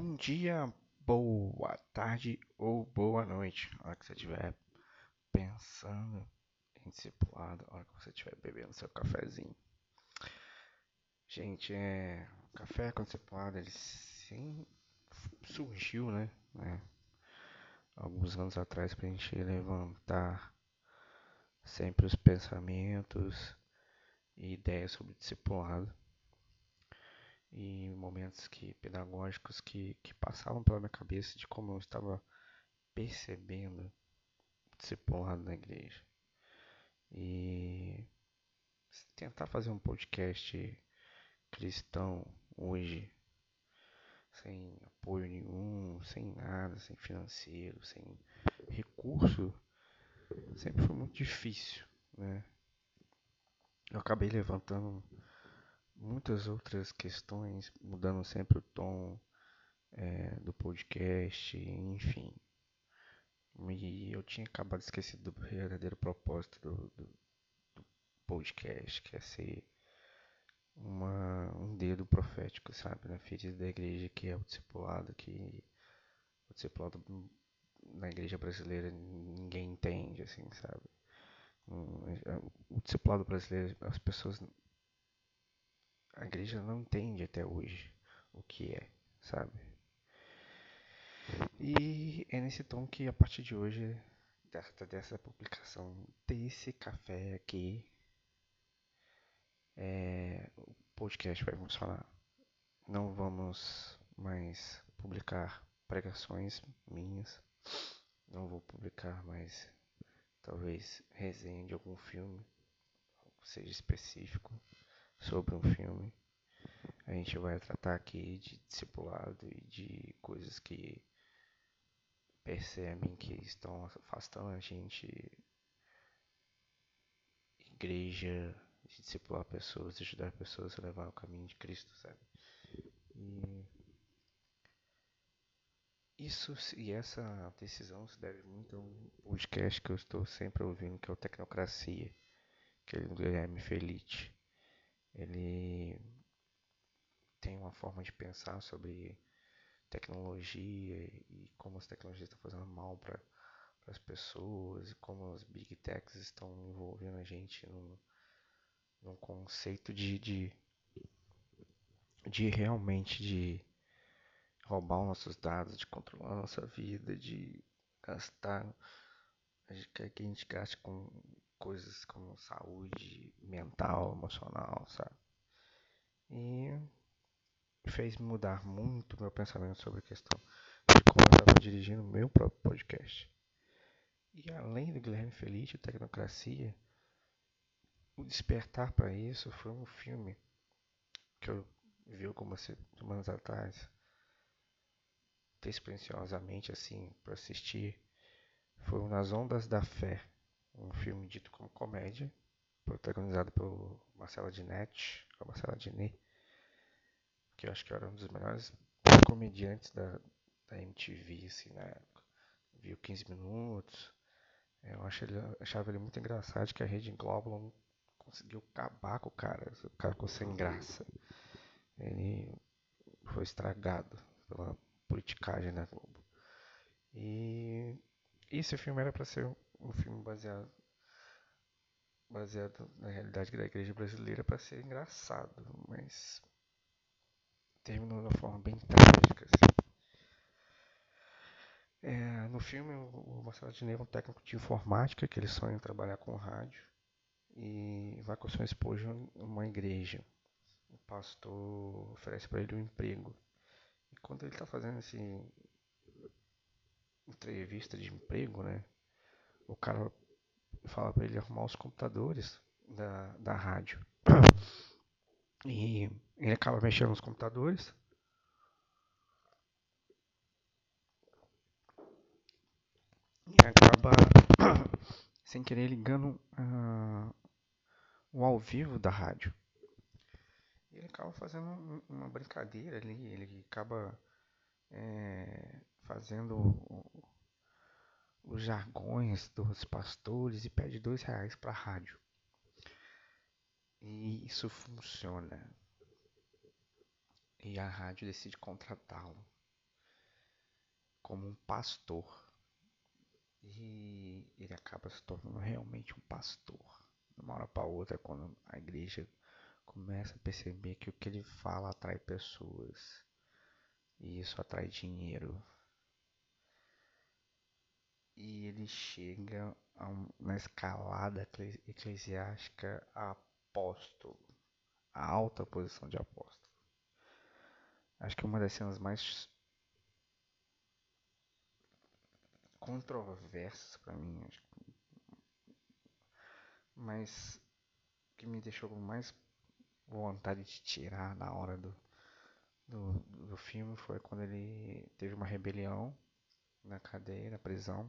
Bom dia, boa tarde ou boa noite. A hora que você estiver pensando em discipulado, a hora que você estiver bebendo seu cafezinho. Gente, é, o café com discipulado, ele sim surgiu, né? né alguns anos atrás para a gente levantar sempre os pensamentos e ideias sobre discipulado e momentos que pedagógicos que, que passavam pela minha cabeça de como eu estava percebendo o discipulado na igreja. E tentar fazer um podcast cristão hoje, sem apoio nenhum, sem nada, sem financeiro, sem recurso, sempre foi muito difícil, né? Eu acabei levantando muitas outras questões, mudando sempre o tom é, do podcast, enfim. E eu tinha acabado esquecido do verdadeiro propósito do, do, do podcast, que é ser uma, um dedo profético, sabe, na ferida da igreja, que é o discipulado, que o discipulado na igreja brasileira ninguém entende, assim, sabe. O discipulado brasileiro, as pessoas a igreja não entende até hoje o que é, sabe? E é nesse tom que a partir de hoje, dessa, dessa publicação desse café aqui, é, o podcast vai funcionar. Não vamos mais publicar pregações minhas. Não vou publicar mais, talvez, resenha de algum filme, seja específico sobre um filme. A gente vai tratar aqui de discipulado e de coisas que percebem que estão afastando a gente igreja de discipular pessoas, de ajudar pessoas a levar o caminho de Cristo, sabe? E isso e essa decisão se deve muito a um podcast que eu estou sempre ouvindo, que é o Tecnocracia, que é do Guilherme Felite ele tem uma forma de pensar sobre tecnologia e como as tecnologias estão fazendo mal para as pessoas e como as big techs estão envolvendo a gente num, num conceito de, de, de realmente de roubar os nossos dados, de controlar nossa vida, de gastar, que a gente gaste com coisas como saúde mental, emocional, sabe? E fez mudar muito meu pensamento sobre a questão de como eu estava dirigindo o meu próprio podcast. E além do Guilherme Feliz, Tecnocracia, o despertar para isso foi um filme que eu vi algumas semanas atrás, desprenciosamente assim, para assistir. Foi o Nas Ondas da Fé, um filme dito como comédia, protagonizado pelo Marcelo Dinetti, a Marcela Diné, que eu acho que era um dos melhores comediantes da, da MTV, assim, na época. Viu 15 minutos. Eu achei achava ele muito engraçado que a Rede Globo conseguiu acabar com o cara. O cara ficou sem graça. Ele foi estragado pela politicagem da Globo. E esse filme era para ser um filme baseado baseado na realidade da igreja brasileira para ser engraçado, mas terminou de uma forma bem trágica. Assim. É, no filme, o Marcelo Dinei é um técnico de informática que ele sonha em trabalhar com rádio e vai com sua esposa uma igreja. O pastor oferece para ele um emprego. E quando ele está fazendo esse entrevista de emprego, né, o cara fala para ele arrumar os computadores da, da rádio. E ele acaba mexendo nos computadores. E acaba, sem querer, ligando uh, o ao vivo da rádio. Ele acaba fazendo uma brincadeira ali. Ele acaba é, fazendo os jargões dos pastores e pede dois reais para a rádio. E isso funciona. E a rádio decide contratá-lo. como um pastor. E ele acaba se tornando realmente um pastor. De uma hora para outra, quando a igreja começa a perceber que o que ele fala atrai pessoas. E isso atrai dinheiro. E ele chega na escalada eclesiástica a apóstolo. A alta posição de apóstolo. Acho que uma das cenas mais controversas para mim, mas que me deixou com mais vontade de tirar na hora do, do, do filme foi quando ele teve uma rebelião na cadeia, na prisão.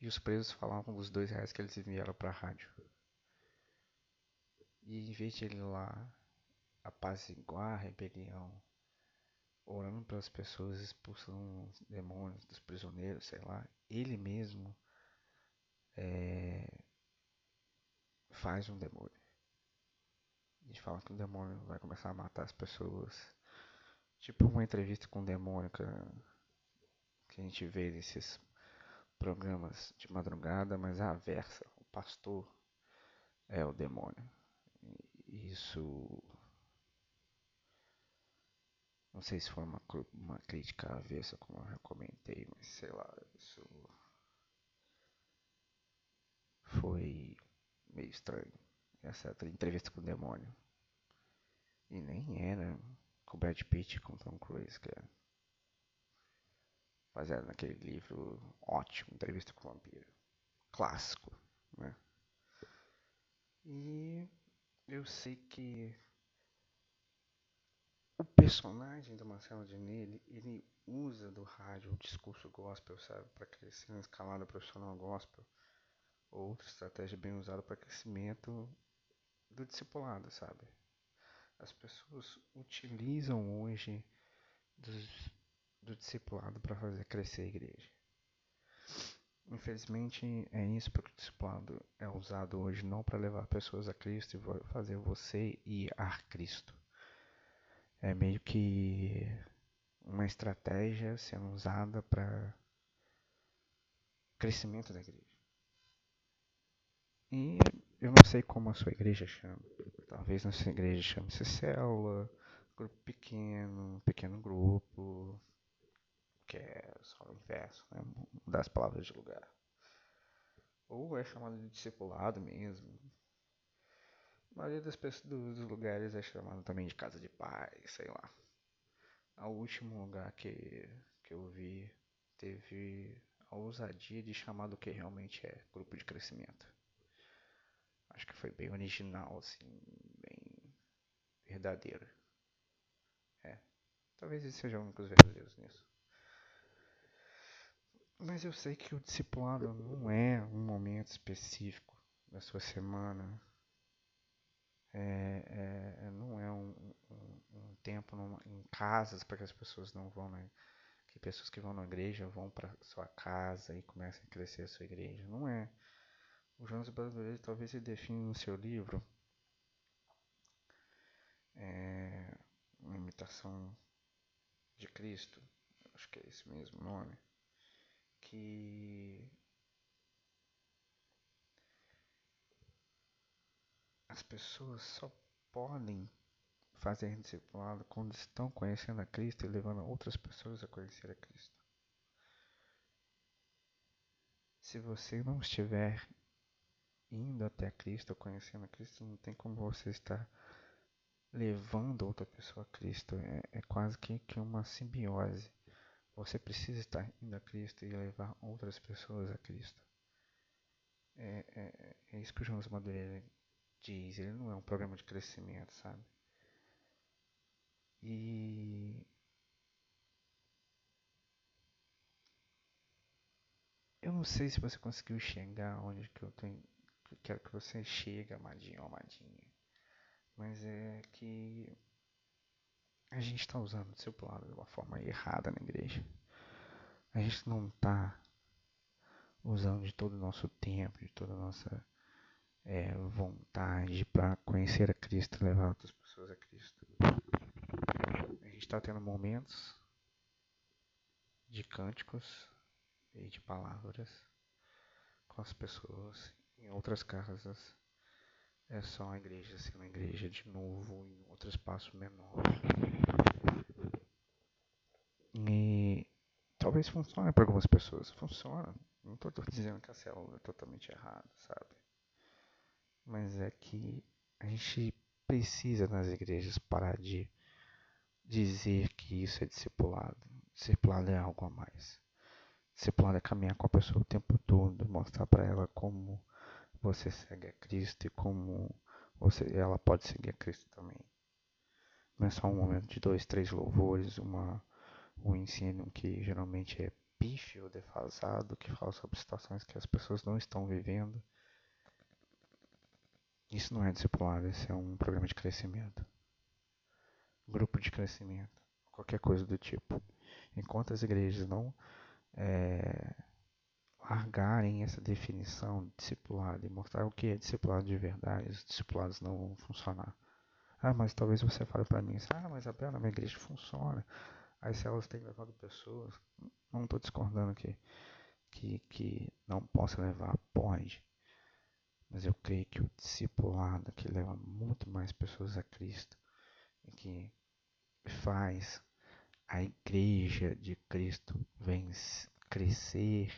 E os presos falavam dos dois reais que eles enviaram para a rádio. E em vez de ele lá apaziguar a rebelião, orando pelas pessoas, expulsando os demônios dos prisioneiros, sei lá, ele mesmo é, faz um demônio. E fala que o demônio vai começar a matar as pessoas. Tipo uma entrevista com o demônio que a gente vê nesses programas de madrugada, mas a versa, o pastor é o demônio. Isso não sei se foi uma, uma crítica avessa, como eu comentei, mas sei lá, isso foi meio estranho. Essa entrevista com o demônio. E nem era com Brad Pitt com Tom Cruise, que fazendo naquele livro ótimo, Entrevista com o Vampiro. Clássico, né? E eu sei que o personagem do Marcelo Dinelli, ele usa do rádio o discurso gospel, sabe, para crescer na escalada profissional gospel. Outra estratégia bem usada para crescimento do discipulado, sabe? As pessoas utilizam hoje dos, do discipulado para fazer crescer a igreja. Infelizmente é isso porque o discipulado é usado hoje não para levar pessoas a Cristo e fazer você ir a Cristo é meio que uma estratégia sendo usada para crescimento da igreja. E eu não sei como a sua igreja chama. Talvez na sua igreja chame-se célula, grupo pequeno, pequeno grupo, que é só o inverso, né? mudar as palavras de lugar. Ou é chamado de discipulado mesmo, a maioria das pessoas, dos lugares é chamado também de casa de paz, sei lá. O último lugar que, que eu vi teve a ousadia de chamar do que realmente é grupo de crescimento. Acho que foi bem original, assim, bem verdadeiro. É. Talvez eles sejam únicos verdadeiros nisso. Mas eu sei que o discipulado não é um momento específico da sua semana é, é, não é um, um, um tempo numa, em casas para que as pessoas não vão que pessoas que vão na igreja vão para sua casa e comecem a crescer a sua igreja. Não é. O Jonas Brasileiro talvez ele define no seu livro é, uma imitação de Cristo, acho que é esse mesmo nome, que As pessoas só podem fazer discipulado quando estão conhecendo a Cristo e levando outras pessoas a conhecer a Cristo. Se você não estiver indo até Cristo, conhecendo a Cristo, não tem como você estar levando outra pessoa a Cristo. É, é quase que, que uma simbiose. Você precisa estar indo a Cristo e levar outras pessoas a Cristo. É, é, é isso que o Jonas Madureira diz, ele não é um programa de crescimento, sabe? E eu não sei se você conseguiu chegar onde que eu tenho, que quero que você chegue, amadinho ou amadinha. Mas é que a gente está usando o discipulado de uma forma errada na igreja. A gente não está usando de todo o nosso tempo, de toda a nossa é, vontade para conhecer a Cristo levar outras pessoas a Cristo. A gente está tendo momentos de cânticos e de palavras com as pessoas. Em outras casas é só a igreja sendo uma igreja de novo em outro espaço menor. E talvez funcione para algumas pessoas. Funciona. Não estou dizendo que a célula é totalmente errada, sabe? Mas é que a gente precisa nas igrejas parar de dizer que isso é discipulado. Discipulado é algo a mais. Discipulado é caminhar com a pessoa o tempo todo, mostrar para ela como você segue a Cristo e como você, ela pode seguir a Cristo também. Não é só um momento de dois, três louvores, uma, um ensino que geralmente é pífio, defasado, que fala sobre situações que as pessoas não estão vivendo. Isso não é discipulado, isso é um programa de crescimento. Grupo de crescimento, qualquer coisa do tipo. Enquanto as igrejas não é, largarem essa definição de discipulado e mostrar o que é discipulado de verdade, os discipulados não vão funcionar. Ah, mas talvez você fale para mim, ah, mas Abel, na minha igreja funciona. As células têm levado pessoas. Não estou discordando aqui que, que não possa levar, pode. Mas eu creio que o discipulado que leva muito mais pessoas a Cristo e que faz a igreja de Cristo crescer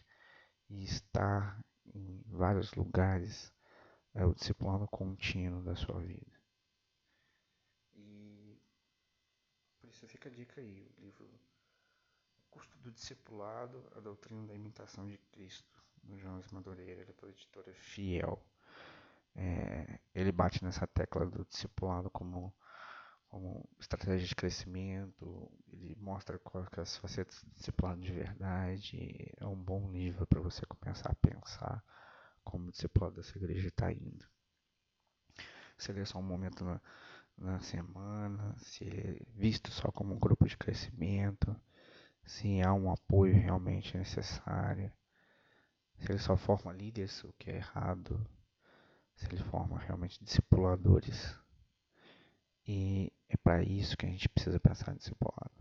e estar em vários lugares é o discipulado contínuo da sua vida. E por isso fica a dica aí, o livro O Custo do Discipulado, a Doutrina da Imitação de Cristo, do Jonas Madureira, ele é pela editora Fiel. É, ele bate nessa tecla do discipulado como como estratégia de crescimento, ele mostra quais as facetas do discipulado de verdade. É um bom livro para você começar a pensar como o discipulado dessa igreja está indo. Se ele é só um momento na, na semana, se é visto só como um grupo de crescimento, se há um apoio realmente necessário, se ele só forma líderes, o que é errado, se ele forma realmente discipuladores. E é para isso que a gente precisa pensar em discipulado.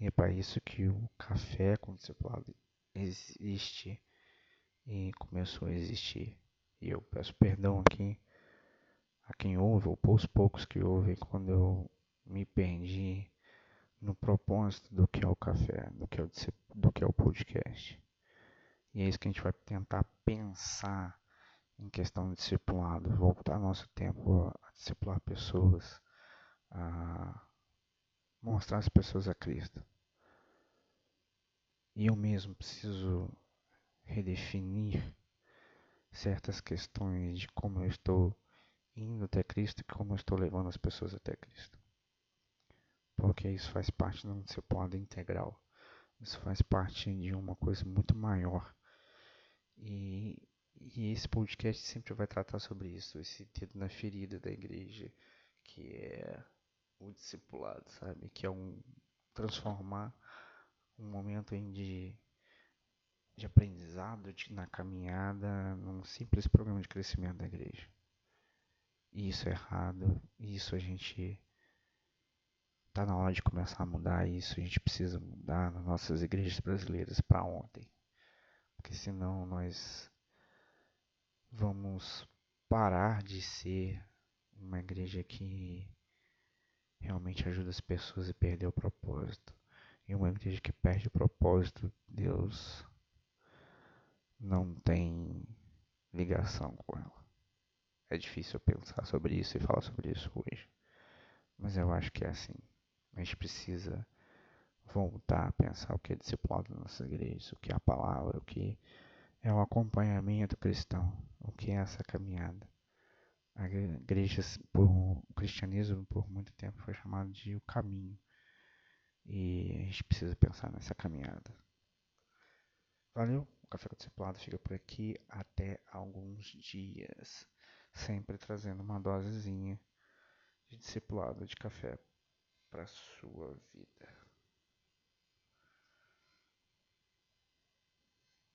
E é para isso que o café com discipulado existe e começou a existir. E eu peço perdão aqui a quem ouve, ou para os poucos que ouvem, quando eu me perdi no propósito do que é o café, do que é o, do que é o podcast. E é isso que a gente vai tentar pensar em questão de discipulado, voltar nosso tempo a discipular pessoas, a mostrar as pessoas a Cristo. E eu mesmo preciso redefinir certas questões de como eu estou indo até Cristo e como eu estou levando as pessoas até Cristo. Porque isso faz parte de um discipulado integral. Isso faz parte de uma coisa muito maior. E, e esse podcast sempre vai tratar sobre isso, esse dedo na ferida da igreja, que é o discipulado, sabe? Que é um transformar um momento em de, de aprendizado de, na caminhada num simples programa de crescimento da igreja. E isso é errado, isso a gente tá na hora de começar a mudar isso, a gente precisa mudar nas nossas igrejas brasileiras para ontem. Porque senão nós vamos parar de ser uma igreja que realmente ajuda as pessoas a perder o propósito. E uma igreja que perde o propósito, Deus não tem ligação com ela. É difícil pensar sobre isso e falar sobre isso hoje. Mas eu acho que é assim. A gente precisa voltar a pensar o que é discipulado nas nossas igrejas, o que é a palavra, o que é o acompanhamento cristão, o que é essa caminhada. A igreja, por, o cristianismo, por muito tempo, foi chamado de o caminho. E a gente precisa pensar nessa caminhada. Valeu? O Café com Discipulado fica por aqui até alguns dias. Sempre trazendo uma dosezinha de discipulado de café para sua vida.